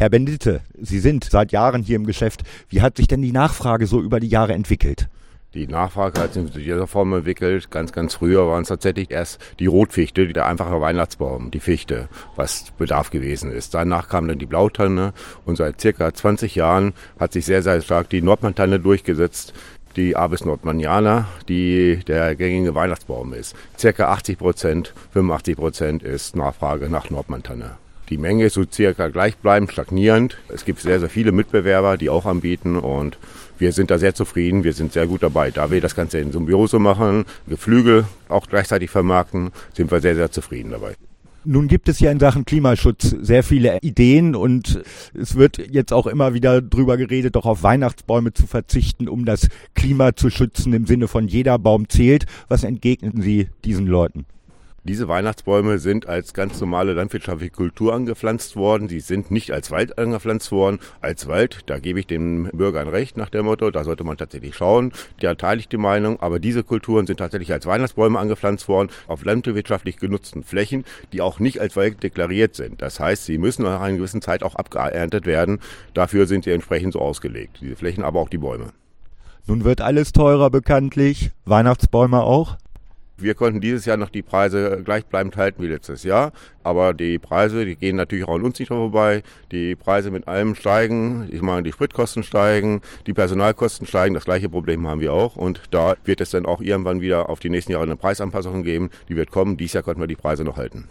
Herr Benditte, Sie sind seit Jahren hier im Geschäft. Wie hat sich denn die Nachfrage so über die Jahre entwickelt? Die Nachfrage hat sich in dieser Form entwickelt. Ganz, ganz früher waren es tatsächlich erst die Rotfichte, der einfache Weihnachtsbaum, die Fichte, was Bedarf gewesen ist. Danach kam dann die Blautanne und seit circa 20 Jahren hat sich sehr, sehr stark die Nordmantanne durchgesetzt die Avis nordmanniana, die der gängige Weihnachtsbaum ist. Circa 80 Prozent, 85 Prozent ist Nachfrage nach Nordmantanne. Die Menge ist so circa gleichbleibend, stagnierend. Es gibt sehr, sehr viele Mitbewerber, die auch anbieten und wir sind da sehr zufrieden. Wir sind sehr gut dabei. Da wir das Ganze in Symbiose machen, Geflügel auch gleichzeitig vermarkten, sind wir sehr, sehr zufrieden dabei. Nun gibt es ja in Sachen Klimaschutz sehr viele Ideen und es wird jetzt auch immer wieder drüber geredet, doch auf Weihnachtsbäume zu verzichten, um das Klima zu schützen im Sinne von jeder Baum zählt. Was entgegnen Sie diesen Leuten? Diese Weihnachtsbäume sind als ganz normale landwirtschaftliche Kultur angepflanzt worden. Die sind nicht als Wald angepflanzt worden. Als Wald, da gebe ich den Bürgern recht nach dem Motto, da sollte man tatsächlich schauen. Da teile ich die Meinung. Aber diese Kulturen sind tatsächlich als Weihnachtsbäume angepflanzt worden auf landwirtschaftlich genutzten Flächen, die auch nicht als Wald deklariert sind. Das heißt, sie müssen nach einer gewissen Zeit auch abgeerntet werden. Dafür sind sie entsprechend so ausgelegt. Diese Flächen, aber auch die Bäume. Nun wird alles teurer bekanntlich. Weihnachtsbäume auch? Wir konnten dieses Jahr noch die Preise gleichbleibend halten wie letztes Jahr. Aber die Preise, die gehen natürlich auch an uns nicht vorbei. Die Preise mit allem steigen. Ich meine, die Spritkosten steigen, die Personalkosten steigen. Das gleiche Problem haben wir auch. Und da wird es dann auch irgendwann wieder auf die nächsten Jahre eine Preisanpassung geben. Die wird kommen. Dieses Jahr konnten wir die Preise noch halten.